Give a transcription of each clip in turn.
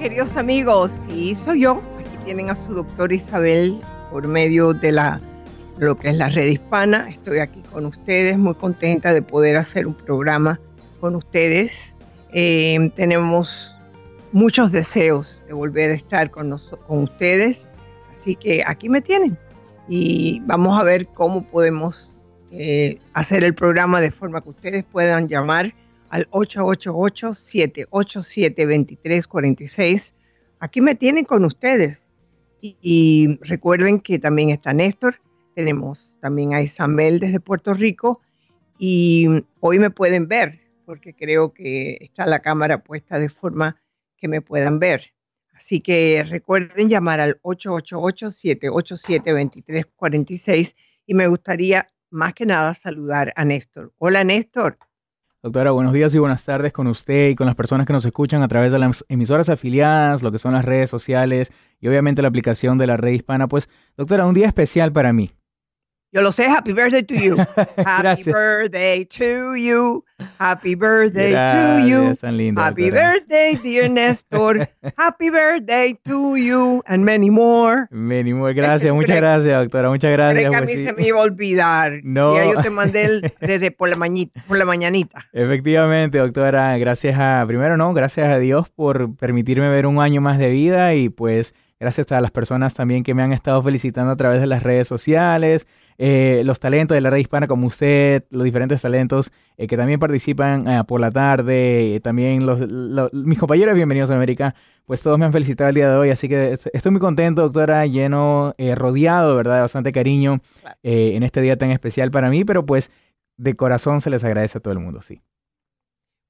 Queridos amigos, sí, soy yo. Aquí tienen a su doctora Isabel por medio de la lo que es la red hispana. Estoy aquí con ustedes, muy contenta de poder hacer un programa con ustedes. Eh, tenemos muchos deseos de volver a estar con, con ustedes, así que aquí me tienen y vamos a ver cómo podemos eh, hacer el programa de forma que ustedes puedan llamar al 888-787-2346. Aquí me tienen con ustedes. Y, recuerden que también está Néstor, tenemos también a Isabel desde Puerto Rico y hoy me pueden ver porque creo que está la cámara puesta de forma que me puedan ver. Así que recuerden llamar al 888-787-2346 y me gustaría más que nada saludar a Néstor. Hola Néstor. Doctora, buenos días y buenas tardes con usted y con las personas que nos escuchan a través de las emisoras afiliadas, lo que son las redes sociales y obviamente la aplicación de la red hispana. Pues, doctora, un día especial para mí. Yo lo sé, happy birthday to you. Happy birthday to you. Happy birthday to you. happy birthday, dear Néstor. happy birthday to you and many more. Many more. Gracias, muchas gracias, doctora. Muchas gracias. que a mí pues se me iba a olvidar. No. Ya yo te mandé desde por la, mañita, por la mañanita. Efectivamente, doctora. Gracias a, primero, no, gracias a Dios por permitirme ver un año más de vida y pues gracias a las personas también que me han estado felicitando a través de las redes sociales, eh, los talentos de la red hispana como usted, los diferentes talentos eh, que también participan eh, por la tarde, también los, mis compañeros Bienvenidos a América, pues todos me han felicitado el día de hoy, así que estoy muy contento, doctora, lleno, rodeado, ¿verdad?, de bastante cariño en este día tan especial para mí, pero pues de corazón se les agradece a todo el mundo, sí.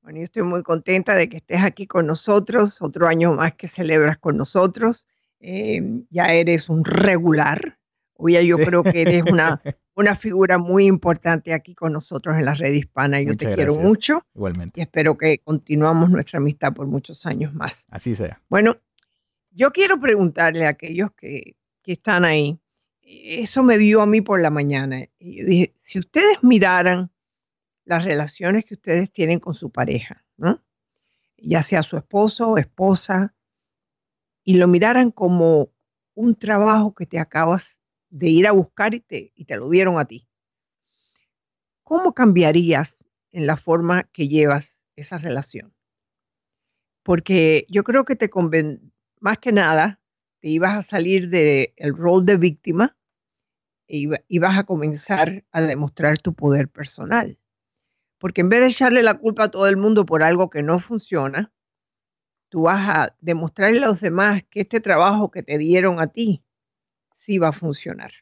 Bueno, yo estoy muy contenta de que estés aquí con nosotros, otro año más que celebras con nosotros. Em, ya eres un regular. Hoy yo creo que eres una, una figura muy importante aquí con nosotros en la red hispana. Yo te quiero mucho. Igualmente. Y espero que continuamos nuestra amistad por muchos años más. Así sea. Bueno, yo quiero preguntarle a aquellos que, que están ahí, eso me dio a mí por la mañana. Y yo dije, si ustedes miraran las relaciones que ustedes tienen con su pareja, ¿no? ya sea su esposo o esposa, y lo miraran como un trabajo que te acabas de ir a buscar y te, y te lo dieron a ti. ¿Cómo cambiarías en la forma que llevas esa relación? Porque yo creo que te conven más que nada, te ibas a salir del rol de víctima y e ibas a comenzar a demostrar tu poder personal. Porque en vez de echarle la culpa a todo el mundo por algo que no funciona, tú vas a demostrarle a los demás que este trabajo que te dieron a ti sí va a funcionar.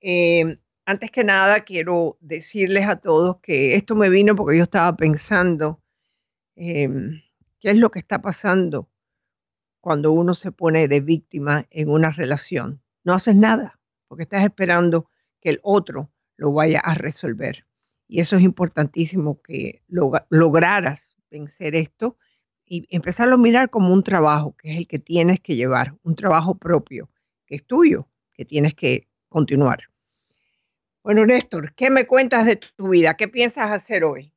Em, antes que nada, quiero decirles a todos que esto me vino porque yo estaba pensando em, qué es lo que está pasando cuando uno se pone de víctima en una relación. No haces nada porque estás esperando que el otro lo vaya a resolver. Y eso es importantísimo que lograras vencer esto y empezarlo a mirar como un trabajo, que es el que tienes que llevar, un trabajo propio, que es tuyo, que tienes que continuar. Bueno, Néstor, ¿qué me cuentas de tu vida? ¿Qué piensas hacer hoy?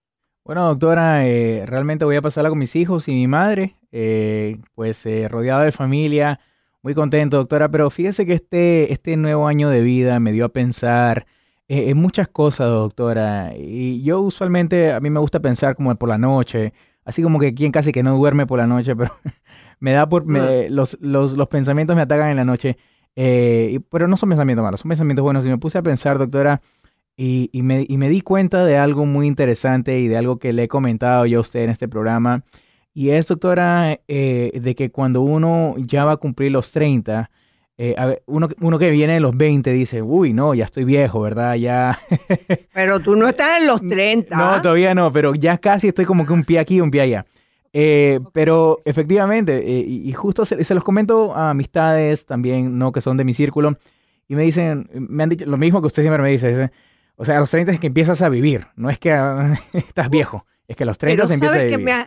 Bueno, doctora, eh, realmente voy a pasarla con mis hijos y mi madre, eh, pues eh, rodeado de familia, muy contento, doctora, pero fíjese que este, este nuevo año de vida me dio a pensar en muchas cosas, doctora, y yo usualmente, a mí me gusta pensar como por la noche, así como que quien casi que no duerme por la noche, pero me da por... los, los, pensamientos me atacan en la noche. Eh, pero no son pensamientos malos, son pensamientos buenos. Y me puse a pensar, doctora, y, y, me, y, me, di cuenta de algo muy interesante y de algo que le he comentado yo a usted en este programa. Y es, doctora, eh, de que cuando uno ya va a cumplir los 30, eh, uno, uno que viene de los 20 dice, uy, no, ya estoy viejo, ¿verdad? Ya. pero tú no estás en los 30. No, todavía no, pero ya casi estoy como que un pie aquí, un pie allá. Eh, pero efectivamente, eh, y, justo se, los comento a amistades también, ¿no? Que son de mi círculo, y me dicen, me han dicho lo mismo que usted siempre me dice, o sea, a los 30 es que empiezas a vivir, no es que estás viejo, es que a los 30 se empieza a vivir. Que me,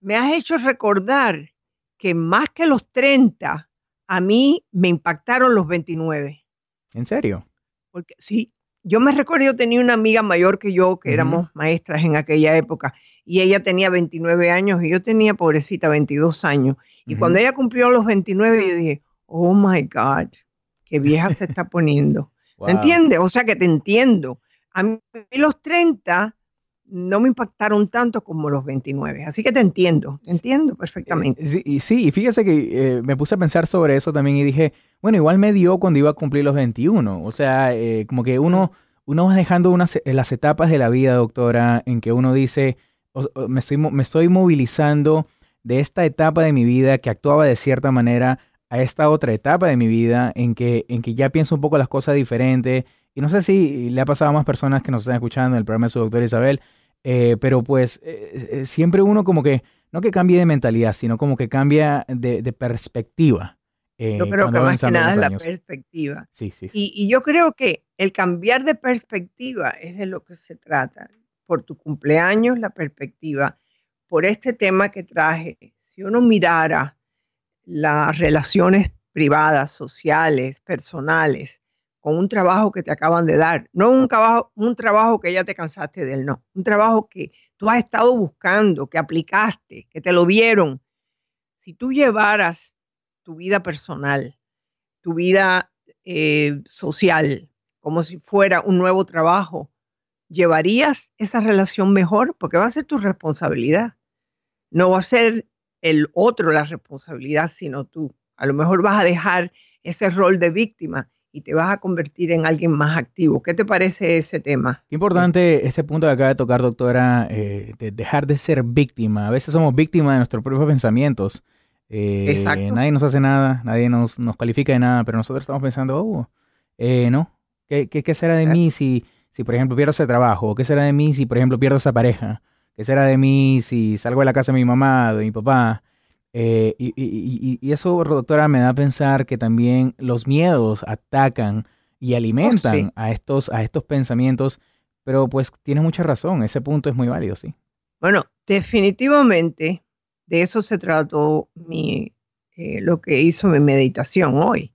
me has hecho recordar que más que los 30, a mí me impactaron los 29. ¿En serio? Porque sí, yo me recuerdo, yo tenía una amiga mayor que yo, que éramos maestras en aquella época, y ella tenía 29 años y yo tenía, pobrecita, 22 años. Y cuando ella cumplió los 29, yo dije, oh my God, qué vieja se está poniendo. ¿Me entiendes? O sea que te entiendo. A mí los 30 no me impactaron tanto como los 29. Así que te entiendo, te entiendo perfectamente. Sí, sí, y fíjese que eh, me puse a pensar sobre eso también y dije, bueno, igual me dio cuando iba a cumplir los 21. O sea, eh, como que uno, uno va dejando unas, eh, las etapas de la vida, doctora, en que uno dice, me, estoy, me estoy movilizando de esta etapa de mi vida que actuaba de cierta manera a esta otra etapa de mi vida en que, en que ya pienso un poco las cosas diferentes. Y no sé si le ha pasado a más personas que nos están escuchando en el programa de su doctora Isabel, eh, pero pues eh, eh, siempre uno como que, no que cambie de mentalidad, sino como que cambia de, perspectiva. yo creo que más que nada es la perspectiva. Sí, sí, Y, y, yo creo que el cambiar de perspectiva es de lo que se trata. Por tu cumpleaños, la perspectiva. Por este tema que traje, si uno mirara las relaciones privadas, sociales, personales, con un trabajo que te acaban de dar, no un trabajo, un trabajo que ya te cansaste de él, no, un trabajo que tú has estado buscando, que aplicaste, que te lo dieron. Si tú llevaras tu vida personal, tu vida eh, social, como si fuera un nuevo trabajo, ¿llevarías esa relación mejor? Porque va a ser tu responsabilidad. No va a ser el otro la responsabilidad, sino tú. A lo mejor vas a dejar ese rol de víctima y te vas a convertir en alguien más activo. ¿Qué te parece ese tema? Qué importante este punto que acaba de tocar, doctora, eh, de dejar de ser víctima. A veces somos víctimas de nuestros propios pensamientos. Eh, Exacto. Nadie nos hace nada, nadie nos, nos, califica de nada, pero nosotros estamos pensando, oh, eh, ¿no? ¿Qué, qué, será de mí si, si, por ejemplo, pierdo ese trabajo? ¿Qué será de mí si, por ejemplo, pierdo esa pareja? ¿Qué será de mí si salgo de la casa de mi mamá, de mi papá? Eh, y, eso, doctora, me da a pensar que también los miedos atacan y oh, alimentan a, estos, a estos pensamientos, pero pues tiene mucha razón, ese punto es muy válido, sí. Bueno, definitivamente de eso se trató mi, eh, lo que hizo mi meditación hoy,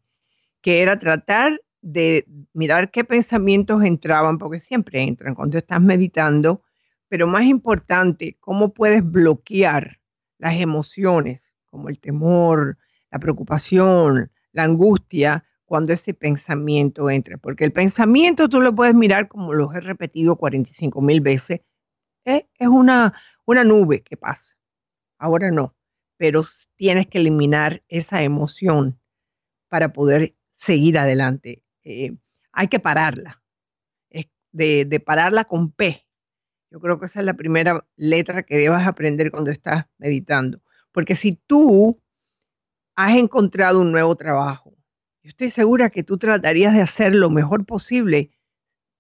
que era tratar de mirar qué pensamientos entraban, porque siempre entran cuando estás meditando, pero más importante, cómo puedes bloquear las emociones como el temor, la preocupación, la angustia, cuando ese pensamiento entra. Porque el pensamiento tú lo puedes mirar como lo he repetido 45 mil veces. ¿eh? Es una, una nube que pasa. Ahora no, pero tienes que eliminar esa emoción para poder seguir adelante. Eh, hay que pararla, de pararla con P. Yo creo que esa es la primera letra que debas aprender cuando estás meditando. Porque si tú has encontrado un nuevo trabajo, yo estoy segura que tú tratarías de hacer lo mejor posible,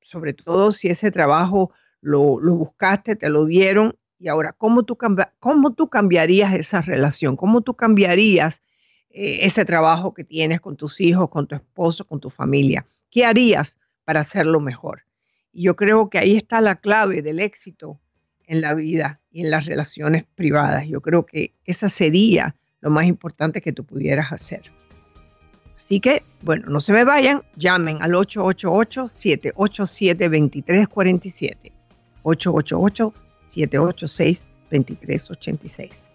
sobre todo si ese trabajo lo, buscaste, te lo dieron. Y ahora, ¿cómo tú, cómo tú cambiarías esa relación? ¿Cómo tú cambiarías eh, ese trabajo que tienes con tus hijos, con tu esposo, con tu familia? ¿Qué harías para hacerlo mejor? Y yo creo que ahí está la clave del éxito en la vida y en las relaciones privadas. Yo creo que esa sería lo más importante que tú pudieras hacer. Así que, bueno, no se me vayan, llamen al 888-787-2347. 888-786-2386.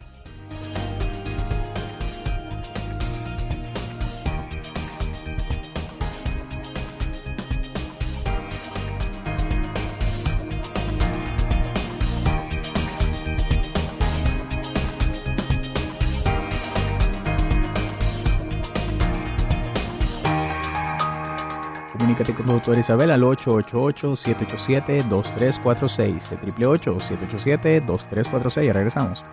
Comunícate con tu Isabel al 888-787-2346. 888-787-2346. Ya regresamos.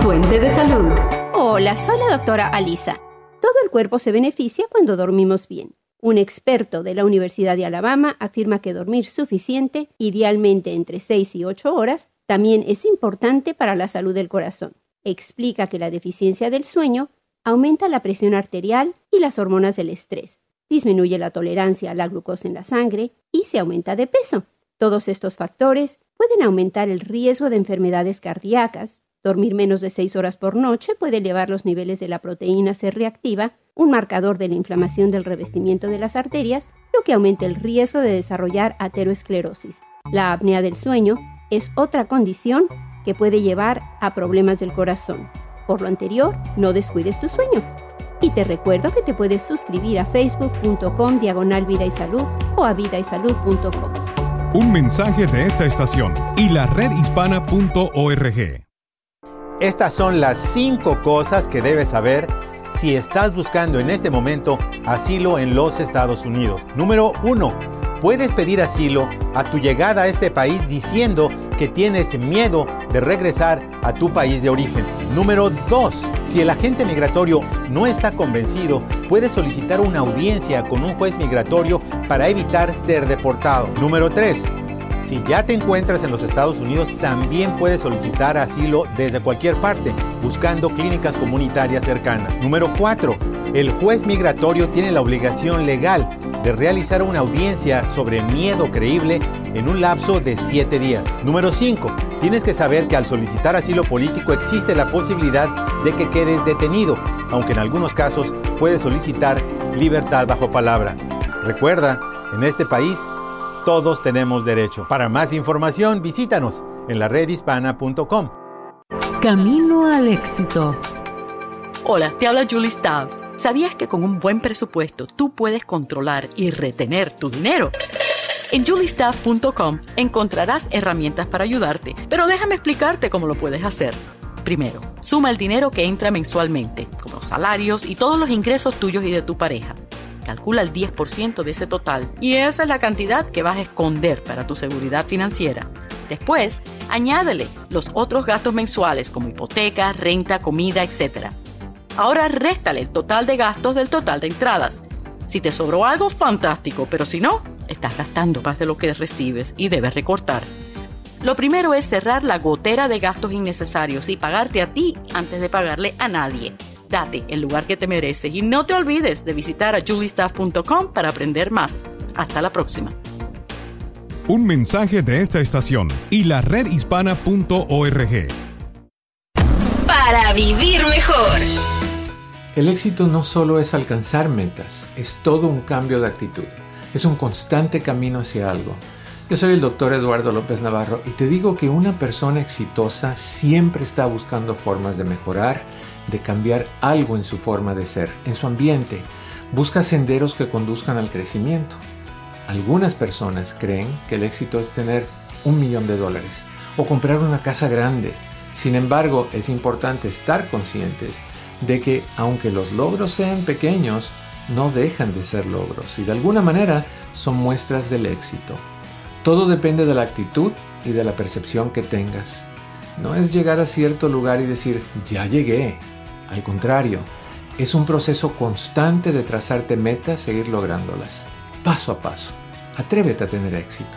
Fuente de salud. Hola, soy la doctora Alisa. Todo el cuerpo se beneficia cuando dormimos bien. Un experto de la Universidad de Alabama afirma que dormir suficiente, idealmente entre 6 y 8 horas, también es importante para la salud del corazón. Explica que la deficiencia del sueño aumenta la presión arterial y las hormonas del estrés, disminuye la tolerancia a la glucosa en la sangre y se aumenta de peso. Todos estos factores pueden aumentar el riesgo de enfermedades cardíacas. Dormir menos de 6 horas por noche puede elevar los niveles de la proteína C reactiva, un marcador de la inflamación del revestimiento de las arterias, lo que aumenta el riesgo de desarrollar ateroesclerosis. La apnea del sueño es otra condición que puede llevar a problemas del corazón. Por lo anterior, no descuides tu sueño. Y te recuerdo que te puedes suscribir a facebook.com diagonal vida y salud o a vidaysalud.com. Un mensaje de esta estación y la redhispana.org. Estas son las cinco cosas que debes saber si estás buscando en este momento asilo en los Estados Unidos. Número uno puedes pedir asilo a tu llegada a este país diciendo que tienes miedo de regresar a tu país de origen. Número 2. Si el agente migratorio no está convencido, puedes solicitar una audiencia con un juez migratorio para evitar ser deportado. Número 3. Si ya te encuentras en los Estados Unidos, también puedes solicitar asilo desde cualquier parte, buscando clínicas comunitarias cercanas. Número 4. El juez migratorio tiene la obligación legal de realizar una audiencia sobre miedo creíble en un lapso de 7 días. Número 5. Tienes que saber que al solicitar asilo político existe la posibilidad de que quedes detenido, aunque en algunos casos puedes solicitar libertad bajo palabra. Recuerda, en este país todos tenemos derecho. Para más información, visítanos en la redhispana.com. Camino al éxito. Hola, te habla Julie Stav. ¿Sabías que con un buen presupuesto tú puedes controlar y retener tu dinero? En juliestaff.com encontrarás herramientas para ayudarte, pero déjame explicarte cómo lo puedes hacer. Primero, suma el dinero que entra mensualmente, como salarios y todos los ingresos tuyos y de tu pareja. Calcula el 10% de ese total y esa es la cantidad que vas a esconder para tu seguridad financiera. Después, añádele los otros gastos mensuales como hipoteca, renta, comida, etc. Ahora réstale el total de gastos del total de entradas. Si te sobró algo, fantástico, pero si no, estás gastando más de lo que recibes y debes recortar. Lo primero es cerrar la gotera de gastos innecesarios y pagarte a ti antes de pagarle a nadie. Date el lugar que te mereces y no te olvides de visitar a juliestaff.com para aprender más. Hasta la próxima. Un mensaje de esta estación y la redhispana.org. Para vivir mejor. El éxito no solo es alcanzar metas, es todo un cambio de actitud. Es un constante camino hacia algo. Yo soy el doctor Eduardo López Navarro y te digo que una persona exitosa siempre está buscando formas de mejorar, de cambiar algo en su forma de ser, en su ambiente. Busca senderos que conduzcan al crecimiento. Algunas personas creen que el éxito es tener un millón de dólares o comprar una casa grande. Sin embargo, es importante estar conscientes de que aunque los logros sean pequeños, no dejan de ser logros y de alguna manera son muestras del éxito. Todo depende de la actitud y de la percepción que tengas. No es llegar a cierto lugar y decir, ya llegué. Al contrario, es un proceso constante de trazarte metas, seguir lográndolas, paso a paso. Atrévete a tener éxito.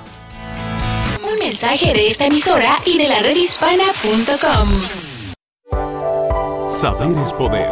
Un mensaje de esta emisora y de la redhispana.com. Saber es poder.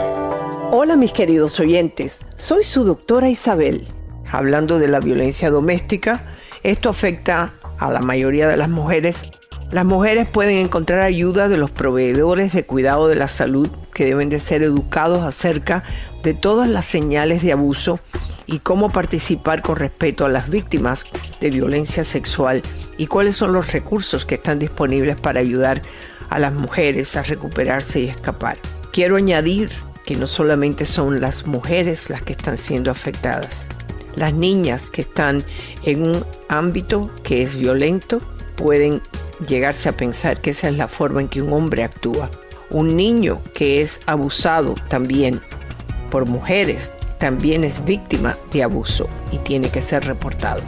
Hola mis queridos oyentes, soy su doctora Isabel. Hablando de la violencia doméstica, esto afecta a la mayoría de las mujeres. Las mujeres pueden encontrar ayuda de los proveedores de cuidado de la salud que deben de ser educados acerca de todas las señales de abuso y cómo participar con respeto a las víctimas de violencia sexual y cuáles son los recursos que están disponibles para ayudar a las mujeres a recuperarse y escapar. Quiero añadir que no solamente son las mujeres las que están siendo afectadas. Las niñas que están en un ámbito que es violento pueden llegarse a pensar que esa es la forma en que un hombre actúa. Un niño que es abusado también por mujeres también es víctima de abuso y tiene que ser reportado.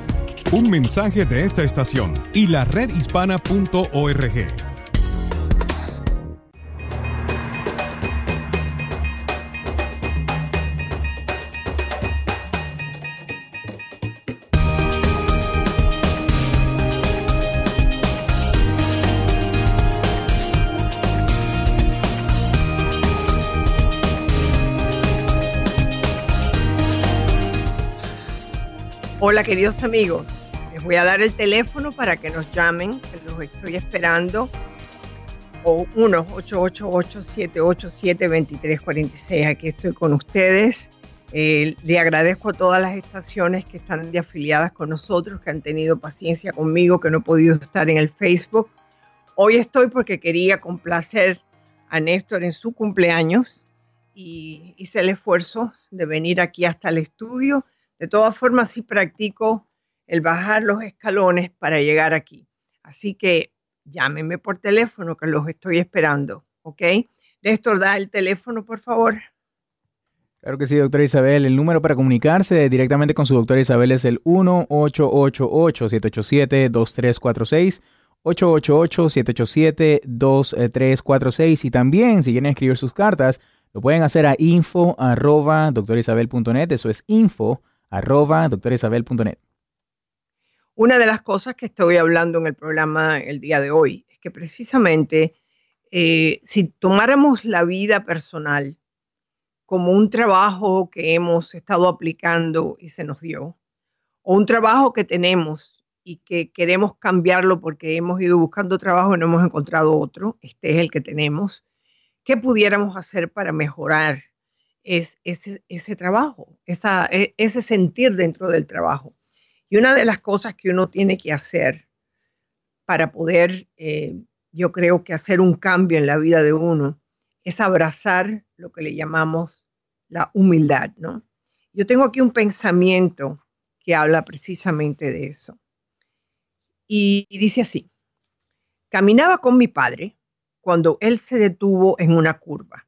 Un mensaje de esta estación y la redhispana.org. Hola queridos amigos, les voy a dar el teléfono para que nos llamen, los estoy esperando. O 1-888-787-2346. Aquí estoy con ustedes. Eh, le agradezco a todas las estaciones que están afiliadas con nosotros, que han tenido paciencia conmigo, que no he podido estar en el Facebook. Hoy estoy porque quería complacer a Néstor en su cumpleaños y hice el esfuerzo de venir aquí hasta el estudio. De todas formas, sí practico el bajar los escalones para llegar aquí. Así que llámenme por teléfono que los estoy esperando, ¿ok? Néstor, da el teléfono, por favor. Claro que sí, doctora Isabel. El número para comunicarse directamente con su doctora Isabel es el 1-888-787-2346. 888-787-2346 y también si quieren escribir sus cartas lo pueden hacer a info arroba doctorisabel.net, eso es info arroba doctorisabel.net. Una de las cosas que estoy hablando en el programa el día de hoy es que precisamente eh, si tomáramos la vida personal como un trabajo que hemos estado aplicando y se nos dio, o un trabajo que tenemos y que queremos cambiarlo porque hemos ido buscando trabajo y no hemos encontrado otro, este es el que tenemos, ¿qué pudiéramos hacer para mejorar es, ese, ese trabajo, e, ese sentir dentro del trabajo? Y una de las cosas que uno tiene que hacer para poder, eh, yo creo que hacer un cambio en la vida de uno, es abrazar lo que le llamamos la humildad, ¿no? Yo tengo aquí un pensamiento que habla precisamente de eso. Y, dice así, caminaba con mi padre cuando él se detuvo en una curva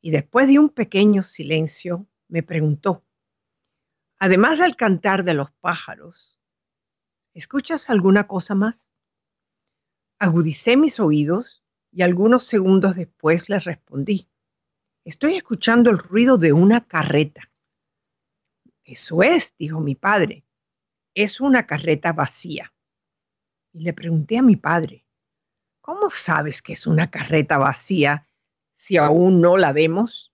y después de un pequeño silencio me preguntó, además del cantar de los pájaros, ¿escuchas alguna cosa más? Agudicé mis oídos y algunos segundos después le respondí, estoy escuchando el ruido de una carreta. Eso es, dijo mi padre, es una carreta vacía. Y le pregunté a mi padre, ¿cómo sabes que es una carreta vacía si aún no la vemos?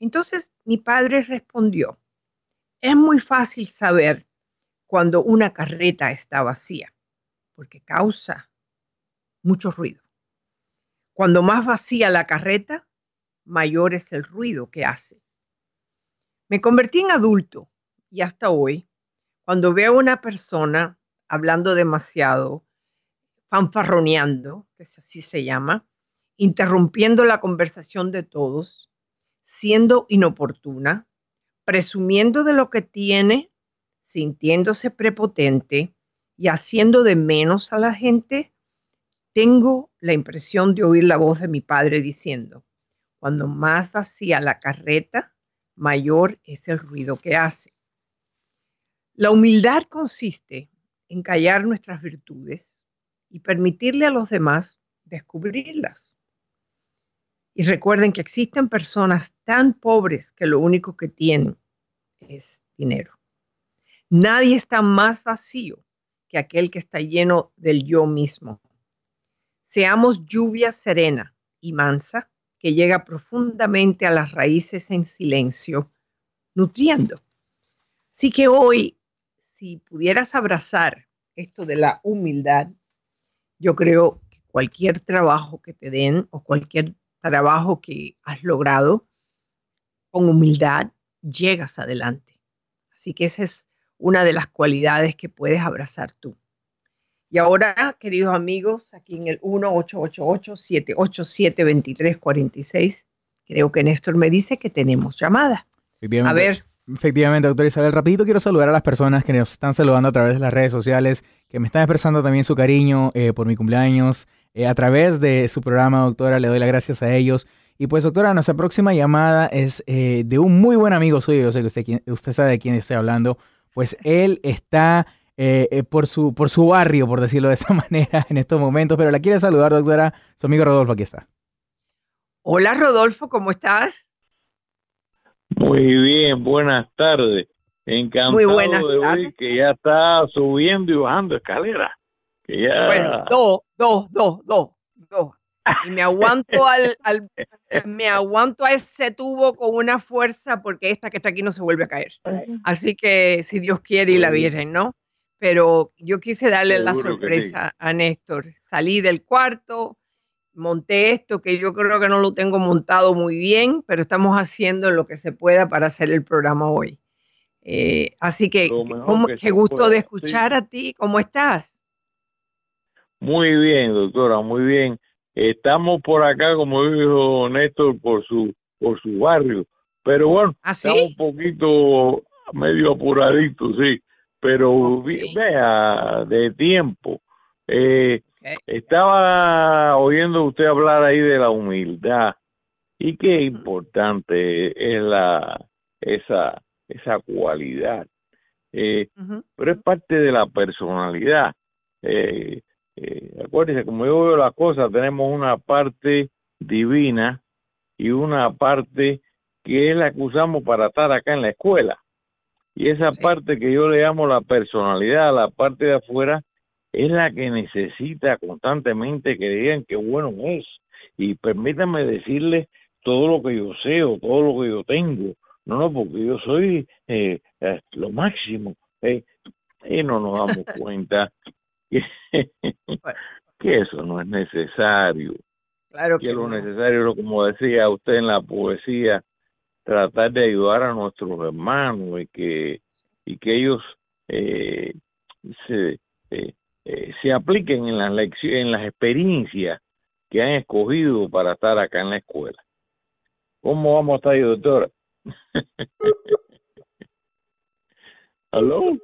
Entonces mi padre respondió, es muy fácil saber cuando una carreta está vacía, porque causa mucho ruido. Cuando más vacía la carreta, mayor es el ruido que hace. Me convertí en adulto y hasta hoy, cuando veo a una persona hablando demasiado, fanfarroneando, que así se llama, interrumpiendo la conversación de todos, siendo inoportuna, presumiendo de lo que tiene, sintiéndose prepotente y haciendo de menos a la gente, tengo la impresión de oír la voz de mi padre diciendo, cuando más vacía la carreta, mayor es el ruido que hace. La humildad consiste en callar nuestras virtudes y permitirle a los demás descubrirlas. Y recuerden que existen personas tan pobres que lo único que tienen es dinero. Nadie está más vacío que aquel que está lleno del yo mismo. Seamos lluvia serena y mansa que llega profundamente a las raíces en silencio, nutriendo. Así que hoy, si pudieras abrazar esto de la humildad, yo creo que cualquier trabajo que te den o cualquier trabajo que has logrado, con humildad llegas adelante. Así que esa es una de las cualidades que puedes abrazar tú. Y ahora, queridos amigos, aquí en el 1-888-787-2346, creo que Néstor me dice que tenemos llamada. A ver. Efectivamente, doctor Isabel, rapidito quiero saludar a las personas que nos están saludando a través de las redes sociales, que me están expresando también su cariño eh, por mi cumpleaños, eh, a través de su programa, doctora, le doy las gracias a ellos. Y pues, doctora, nuestra próxima llamada es eh, de un muy buen amigo suyo, yo sé que usted, usted sabe de quién estoy hablando, pues él está eh, eh, por, su, por su barrio, por decirlo de esa manera, en estos momentos. Pero la quiere saludar, doctora. Su amigo Rodolfo, aquí está. Hola, Rodolfo, ¿cómo estás? Muy bien, buenas tardes. Encantado Muy buenas de tardes. que ya está subiendo y bajando escaleras. Que ya... Bueno, dos, dos, dos, dos, dos. Y me aguanto al, al, me aguanto a ese tubo con una fuerza porque esta que está aquí no se vuelve a caer. Así que si Dios quiere y la Virgen, ¿no? Pero yo quise darle la sorpresa a Néstor. Salí del cuarto, monté esto que yo creo que no lo tengo montado muy bien, pero estamos haciendo lo que se pueda para hacer el programa hoy. Eh, así que, qué gusto de escuchar a ti. ¿Cómo estás? Muy bien, doctora, muy bien. Estamos por acá, como dijo Néstor, por su, por su barrio. Pero bueno, ¿Ah, estamos un poquito medio apuraditos, sí. Pero vea, de tiempo. Eh, estaba oyendo usted hablar ahí de la humildad y qué importante es la esa esa cualidad. Eh, pero es parte de la personalidad. Eh, eh, acuérdense, como yo veo las cosas, tenemos una parte divina y una parte que es la que usamos para estar acá en la escuela. Y esa parte que yo le llamo la personalidad, la parte de afuera, es la que necesita constantemente que digan que bueno es. Y permítanme decirle todo lo que yo sé o todo lo que yo tengo. No, no, porque yo soy eh, eh, lo máximo. Eh, y no nos damos cuenta que, eso no es necesario. Claro que, lo necesario, como decía usted en la poesía, tratar de ayudar a nuestros hermanos y que, y que ellos eh, se, eh, eh, se apliquen en las lecciones, en las experiencias que han escogido para estar acá en la escuela. ¿Cómo vamos a estar ahí, doctora? ¿Aló?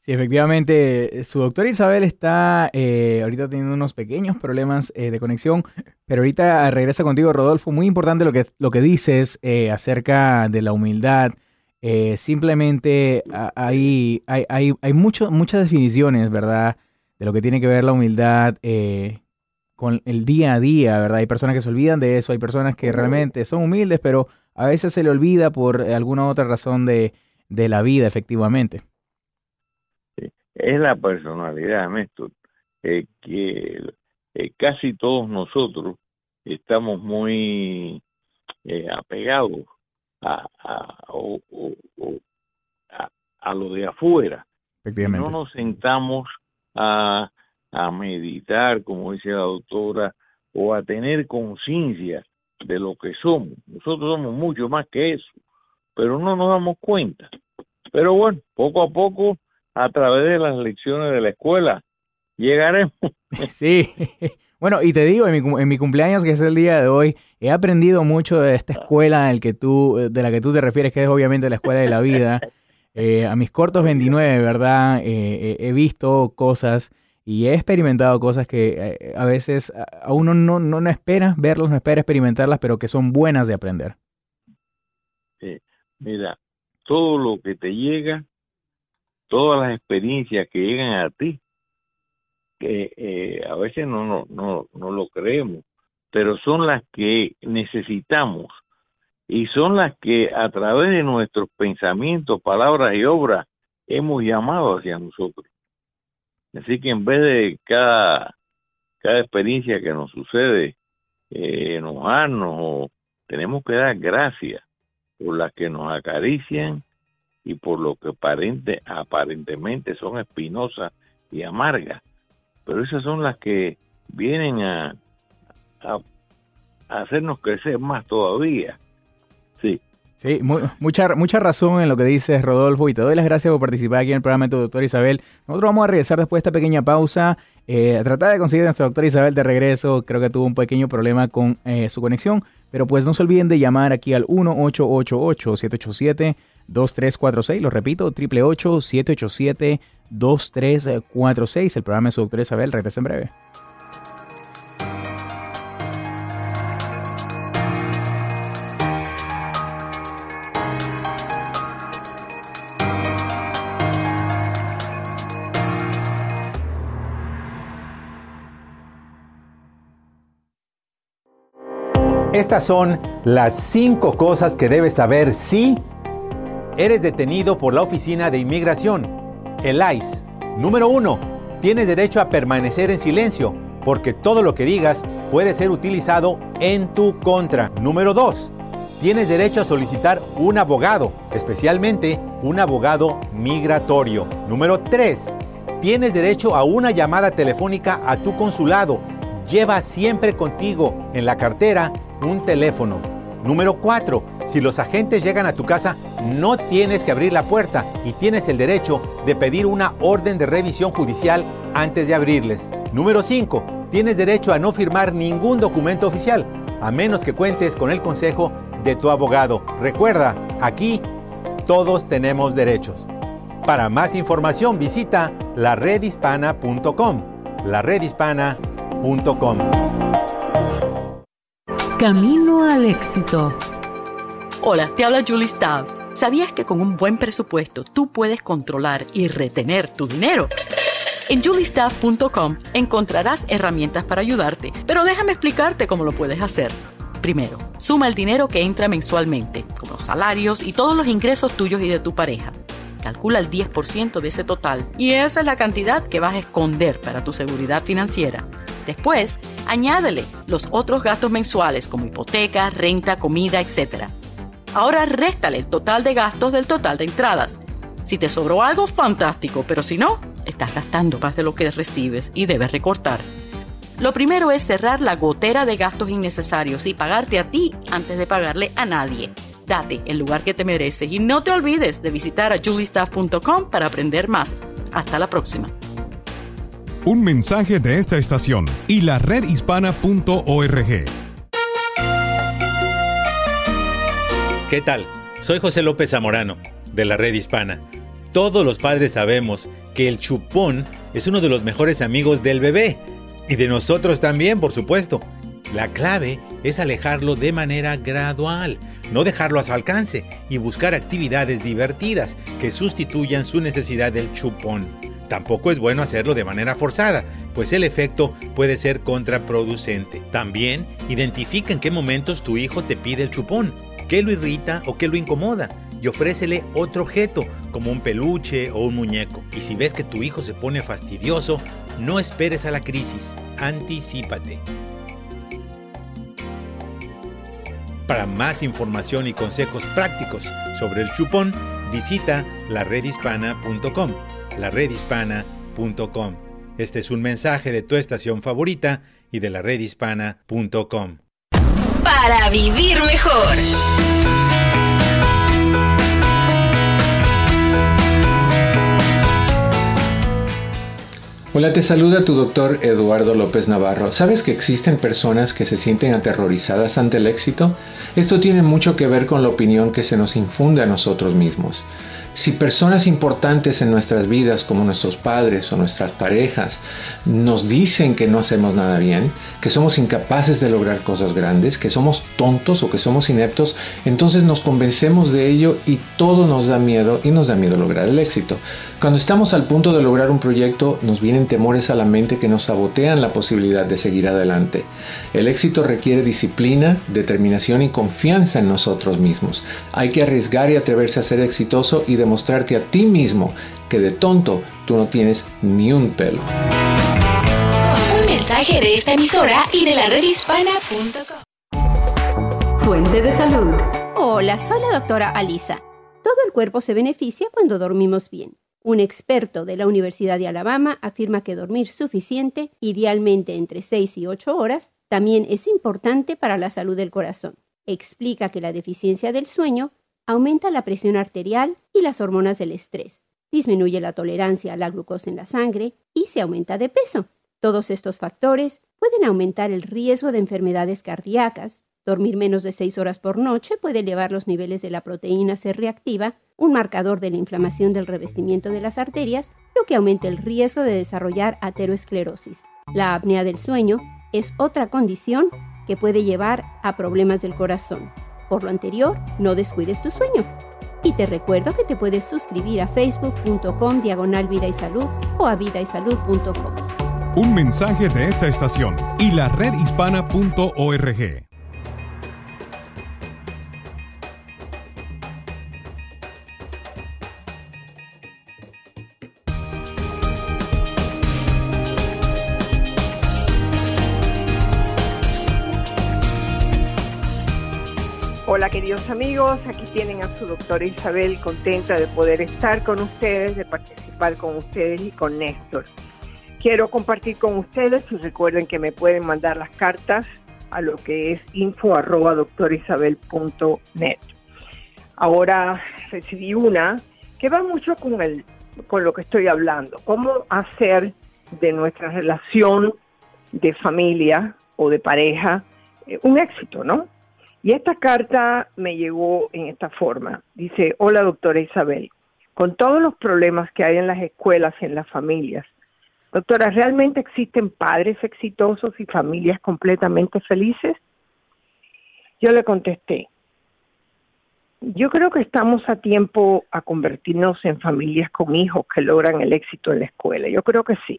Sí, efectivamente, su doctora Isabel está eh, ahorita teniendo unos pequeños problemas eh, de conexión, pero ahorita regresa contigo, Rodolfo. Muy importante lo que, lo que dices acerca de la humildad, eh, simplemente hay, hay, hay, hay muchas definiciones, ¿verdad? De lo que tiene que ver la humildad eh, con el día a día, ¿verdad? Hay personas que se olvidan de eso, hay personas que realmente son humildes, pero a veces se le olvida por alguna otra razón de, de la vida, efectivamente. Es la personalidad, Néstor, eh, que casi todos nosotros estamos muy apegados a, a, lo de afuera. No nos sentamos a, a meditar, como dice la doctora, o a tener conciencia de lo que somos. Nosotros somos mucho más que eso, pero no nos damos cuenta. Pero bueno, poco a poco, a través de las lecciones de la escuela, llegaremos. Sí, bueno, y te digo, en mi, en mi, cumpleaños, que es el día de hoy, he aprendido mucho de esta escuela que tú, de la que tú te refieres, que es obviamente la escuela de la vida. Eh, a mis cortos 29, ¿verdad? Eh, he visto cosas y he experimentado cosas que eh, a veces a uno no, no, no, espera verlas, no espera experimentarlas, pero que son buenas de aprender. mira, todo lo que te llega, todas las experiencias que llegan a ti, que eh, a veces no, no, no, no lo creemos, pero son las que necesitamos y son las que a través de nuestros pensamientos, palabras y obras hemos llamado hacia nosotros. Así que en vez de cada, cada experiencia que nos sucede, eh, enojarnos, tenemos que dar gracias por las que nos acarician y por lo que aparente, aparentemente son espinosas y amargas pero esas son las que vienen a, a, hacernos crecer más todavía. Sí. Sí, mucha, mucha razón en lo que dices, Rodolfo, y te doy las gracias por participar aquí en el programa de tu doctor Isabel. Nosotros vamos a regresar después de esta pequeña pausa, eh, tratar de conseguir a nuestra doctora Isabel de regreso. Creo que tuvo un pequeño problema con eh, su conexión, pero pues no se olviden de llamar aquí al 1-888-787-2346. Lo repito, 888-787-2346. 2346. El programa de su doctora Isabel regresa en breve. Estas son las cinco cosas que debes saber si eres detenido por la Oficina de Inmigración el ICE. Número uno, tienes derecho a permanecer en silencio, porque todo lo que digas puede ser utilizado en tu contra. Número 2. Tienes derecho a solicitar un abogado, especialmente un abogado migratorio. Número 3. Tienes derecho a una llamada telefónica a tu consulado. Lleva siempre contigo en la cartera un teléfono. Número 4. Si los agentes llegan a tu casa, no tienes que abrir la puerta y tienes el derecho de pedir una orden de revisión judicial antes de abrirles. Número 5. Tienes derecho a no firmar ningún documento oficial, a menos que cuentes con el consejo de tu abogado. Recuerda, aquí todos tenemos derechos. Para más información visita laredhispana.com. laredhispana.com. Camino al éxito. Hola, te habla Julie Stav. ¿Sabías que con un buen presupuesto tú puedes controlar y retener tu dinero? En juliestaff.com encontrarás herramientas para ayudarte, pero déjame explicarte cómo lo puedes hacer. Primero, suma el dinero que entra mensualmente, como salarios y todos los ingresos tuyos y de tu pareja. Calcula el 10% de ese total y esa es la cantidad que vas a esconder para tu seguridad financiera. Después, añádele los otros gastos mensuales como hipoteca, renta, comida, etc. Ahora réstale el total de gastos del total de entradas. Si te sobró algo, fantástico, pero si no, estás gastando más de lo que recibes y debes recortar. Lo primero es cerrar la gotera de gastos innecesarios y pagarte a ti antes de pagarle a nadie. Date el lugar que te mereces y no te olvides de visitar a juliestaff.com para aprender más. Hasta la próxima. Un mensaje de esta estación y la redhispana.org. ¿Qué tal? Soy José López Zamorano, de la Red Hispana. Todos los padres sabemos que el chupón es uno de los mejores amigos del bebé y de nosotros también, por supuesto. La clave es alejarlo de manera gradual, no dejarlo a su alcance y buscar actividades divertidas que sustituyan su necesidad del chupón. Tampoco es bueno hacerlo de manera forzada, pues el efecto puede ser contraproducente. También identifica en qué momentos tu hijo te pide el chupón, qué lo irrita o qué lo incomoda y ofrécele otro objeto, como un peluche o un muñeco. Y si ves que tu hijo se pone fastidioso, no esperes a la crisis, anticípate. Para más información y consejos prácticos sobre el chupón, visita laredhispana.com. laredhispana.com. Este es un mensaje de tu estación favorita y de laredhispana.com. Para vivir mejor. Hola, te saluda tu doctor Eduardo López Navarro. ¿Sabes que existen personas que se sienten aterrorizadas ante el éxito? Esto tiene mucho que ver con la opinión que se nos infunde a nosotros mismos. Si personas importantes en nuestras vidas, como nuestros padres o nuestras parejas, nos dicen que no hacemos nada bien, que somos incapaces de lograr cosas grandes, que somos tontos o que somos ineptos, entonces nos convencemos de ello y todo nos da miedo y nos da miedo lograr el éxito. Cuando estamos al punto de lograr un proyecto, nos vienen temores a la mente que nos sabotean la posibilidad de seguir adelante. El éxito requiere disciplina, determinación y confianza en nosotros mismos. Hay que arriesgar y atreverse a ser exitoso y demostrarte a ti mismo que de tonto tú no tienes ni un pelo. Un mensaje de esta emisora y de la redhispana.com. Fuente de salud. Hola, soy la doctora Alisa. Todo el cuerpo se beneficia cuando dormimos bien. Un experto de la Universidad de Alabama afirma que dormir suficiente, idealmente entre 6 y 8 horas, también es importante para la salud del corazón. Explica que la deficiencia del sueño aumenta la presión arterial y las hormonas del estrés, disminuye la tolerancia a la glucosa en la sangre y se aumenta de peso. Todos estos factores pueden aumentar el riesgo de enfermedades cardíacas. Dormir menos de 6 horas por noche puede elevar los niveles de la proteína C reactiva un marcador de la inflamación del revestimiento de las arterias, lo que aumenta el riesgo de desarrollar ateroesclerosis. La apnea del sueño es otra condición que puede llevar a problemas del corazón. Por lo anterior, no descuides tu sueño. Y te recuerdo que te puedes suscribir a facebook.com diagonal vida y salud o a vidaysalud.com. Un mensaje de esta estación y la redhispana.org. Hola queridos amigos, aquí tienen a su doctora Isabel contenta de poder estar con ustedes, de participar con ustedes y con Néstor. Quiero compartir con ustedes y recuerden que me pueden mandar las cartas a lo que es info arroba doctorisabel.net. Ahora recibí una que va mucho con, el, con lo que estoy hablando, cómo hacer de nuestra relación de familia o de pareja eh, un éxito, ¿no? Y esta carta me llegó en esta forma. Dice, hola doctora Isabel, con todos los problemas que hay en las escuelas y en las familias, doctora, ¿realmente existen padres exitosos y familias completamente felices? Yo le contesté, yo creo que estamos a tiempo a convertirnos en familias con hijos que logran el éxito en la escuela. Yo creo que sí.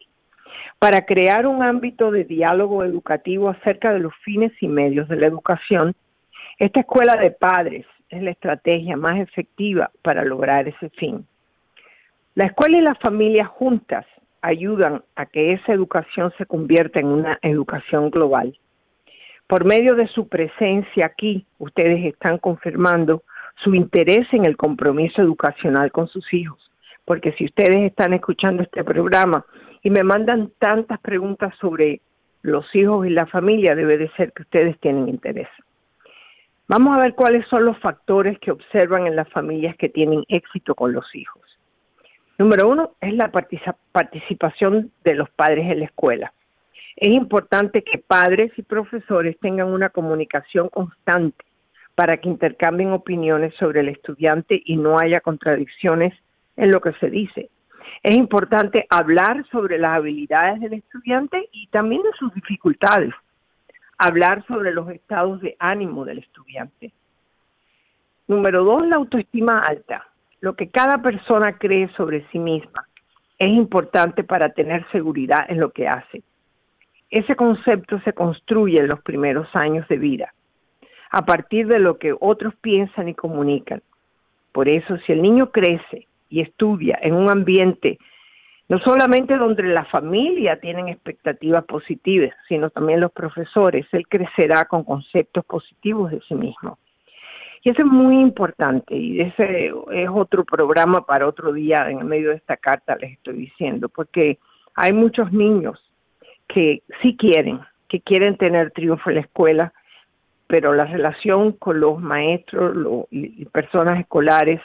Para crear un ámbito de diálogo educativo acerca de los fines y medios de la educación, esta escuela de padres es la estrategia más efectiva para lograr ese fin. La escuela y la familia juntas ayudan a que esa educación se convierta en una educación global. Por medio de su presencia aquí, ustedes están confirmando su interés en el compromiso educacional con sus hijos. Porque si ustedes están escuchando este programa y me mandan tantas preguntas sobre los hijos y la familia, debe de ser que ustedes tienen interés. Vamos a ver cuáles son los factores que observan en las familias que tienen éxito con los hijos. Número uno es la participación de los padres en la escuela. Es importante que padres y profesores tengan una comunicación constante para que intercambien opiniones sobre el estudiante y no haya contradicciones en lo que se dice. Es importante hablar sobre las habilidades del estudiante y también de sus dificultades hablar sobre los estados de ánimo del estudiante. Número dos, la autoestima alta. Lo que cada persona cree sobre sí misma es importante para tener seguridad en lo que hace. Ese concepto se construye en los primeros años de vida, a partir de lo que otros piensan y comunican. Por eso, si el niño crece y estudia en un ambiente no solamente donde la familia tienen expectativas positivas, sino también los profesores. Él crecerá con conceptos positivos de sí mismo. Y eso es muy importante y ese es otro programa para otro día en medio de esta carta les estoy diciendo, porque hay muchos niños que sí quieren, que quieren tener triunfo en la escuela, pero la relación con los maestros y personas escolares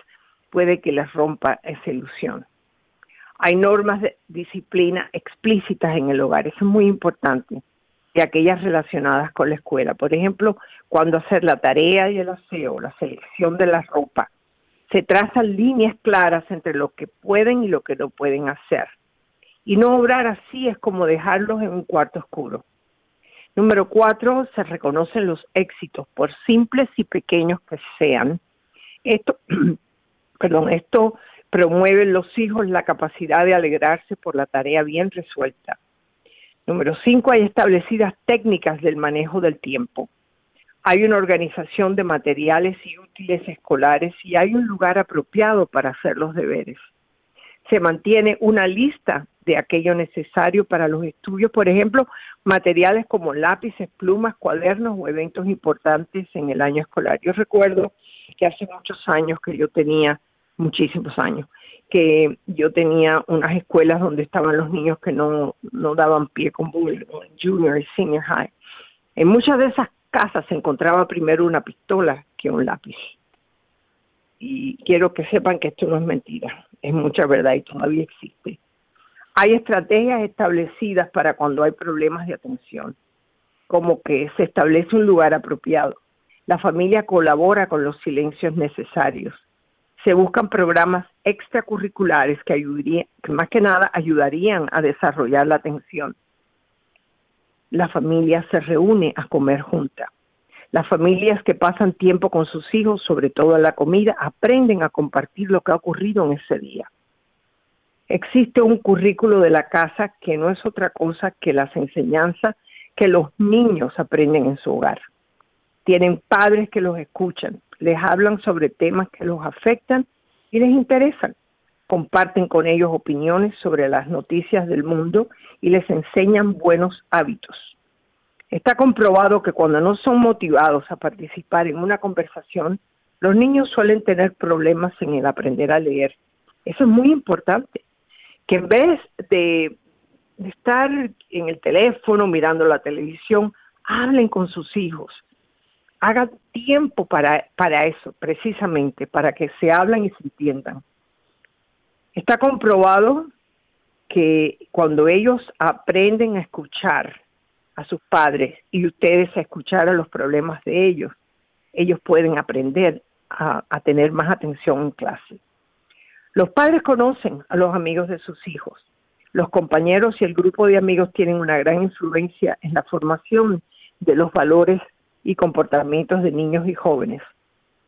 puede que les rompa esa ilusión hay normas de disciplina explícitas en el hogar. Eso es muy importante. Y aquellas relacionadas con la escuela. Por ejemplo, cuando hacer la tarea y el aseo, la selección de la ropa. Se trazan líneas claras entre lo que pueden y lo que no pueden hacer. Y no obrar así es como dejarlos en un cuarto oscuro. Número cuatro, se reconocen los éxitos, por simples y pequeños que sean. Esto, perdón, esto promueven los hijos la capacidad de alegrarse por la tarea bien resuelta. Número cinco, hay establecidas técnicas del manejo del tiempo. Hay una organización de materiales y útiles escolares y hay un lugar apropiado para hacer los deberes. Se mantiene una lista de aquello necesario para los estudios, por ejemplo, materiales como lápices, plumas, cuadernos o eventos importantes en el año escolar. Yo recuerdo que hace muchos años que yo tenía muchísimos años, que yo tenía unas escuelas donde estaban los niños que no, no daban pie con bullying, junior y senior high. En muchas de esas casas se encontraba primero una pistola que un lápiz. Y quiero que sepan que esto no es mentira, es mucha verdad y todavía existe. Hay estrategias establecidas para cuando hay problemas de atención, como que se establece un lugar apropiado. La familia colabora con los silencios necesarios se buscan programas extracurriculares que, ayudarían, que más que nada ayudarían a desarrollar la atención. La familia se reúne a comer junta. Las familias que pasan tiempo con sus hijos, sobre todo en la comida, aprenden a compartir lo que ha ocurrido en ese día. Existe un currículo de la casa que no es otra cosa que las enseñanzas que los niños aprenden en su hogar. Tienen padres que los escuchan, les hablan sobre temas que los afectan y les interesan. Comparten con ellos opiniones sobre las noticias del mundo y les enseñan buenos hábitos. Está comprobado que cuando no son motivados a participar en una conversación, los niños suelen tener problemas en el aprender a leer. Eso es muy importante. Que en vez de, estar en el teléfono mirando la televisión, hablen con sus hijos. Hagan tiempo para, para eso, precisamente, para que se hablen y se entiendan. Está comprobado que cuando ellos aprenden a escuchar a sus padres y ustedes a escuchar a los problemas de ellos, ellos pueden aprender a, tener más atención en clase. Los padres conocen a los amigos de sus hijos. Los compañeros y el grupo de amigos tienen una gran influencia en la formación de los valores y comportamientos de niños y jóvenes.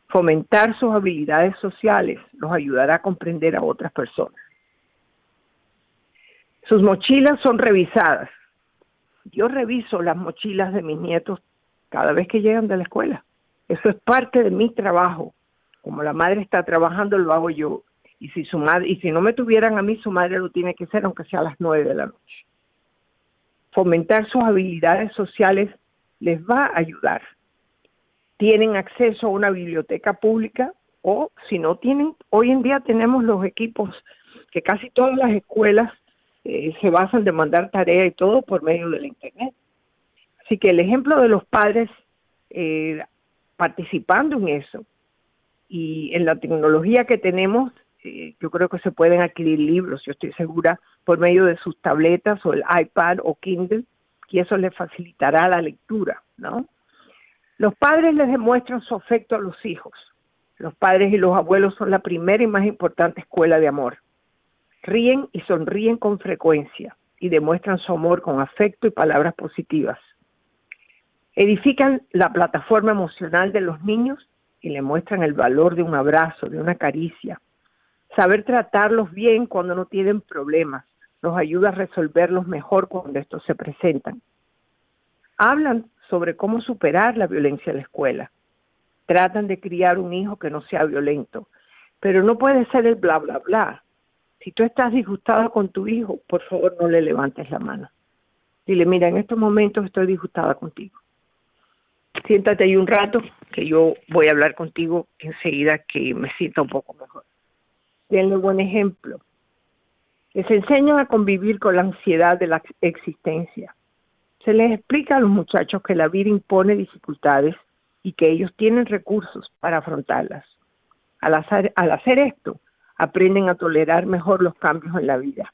Fomentar sus habilidades sociales los ayudará a comprender a otras personas. Sus mochilas son revisadas. Yo reviso las mochilas de mis nietos cada vez que llegan de la escuela. Eso es parte de mi trabajo. Como la madre está trabajando, lo hago yo. Y si su madre, y si no me tuvieran a mí, su madre lo tiene que hacer, aunque sea a las nueve de la noche. Fomentar sus habilidades sociales les va a ayudar. Tienen acceso a una biblioteca pública o si no tienen, hoy en día tenemos los equipos que casi todas las escuelas eh, se basan de mandar tarea y todo por medio de la Internet. Así que el ejemplo de los padres eh, participando en eso y en la tecnología que tenemos, eh, yo creo que se pueden adquirir libros, yo estoy segura, por medio de sus tabletas o el iPad o Kindle, y eso les facilitará la lectura, ¿no? Los padres les demuestran su afecto a los hijos. Los padres y los abuelos son la primera y más importante escuela de amor ríen y sonríen con frecuencia y demuestran su amor con afecto y palabras positivas. Edifican la plataforma emocional de los niños y le muestran el valor de un abrazo, de una caricia. Saber tratarlos bien cuando no tienen problemas los ayuda a resolverlos mejor cuando estos se presentan. Hablan sobre cómo superar la violencia en la escuela. Tratan de criar un hijo que no sea violento, pero no puede ser el bla bla bla. Si tú estás disgustada con tu hijo, por favor no le levantes la mano. Dile, mira, en estos momentos estoy disgustada contigo. Siéntate ahí un rato, que yo voy a hablar contigo enseguida que me sienta un poco mejor. Denle buen ejemplo. Les enseñan a convivir con la ansiedad de la existencia. Se les explica a los muchachos que la vida impone dificultades y que ellos tienen recursos para afrontarlas. Al hacer, al hacer esto, aprenden a tolerar mejor los cambios en la vida.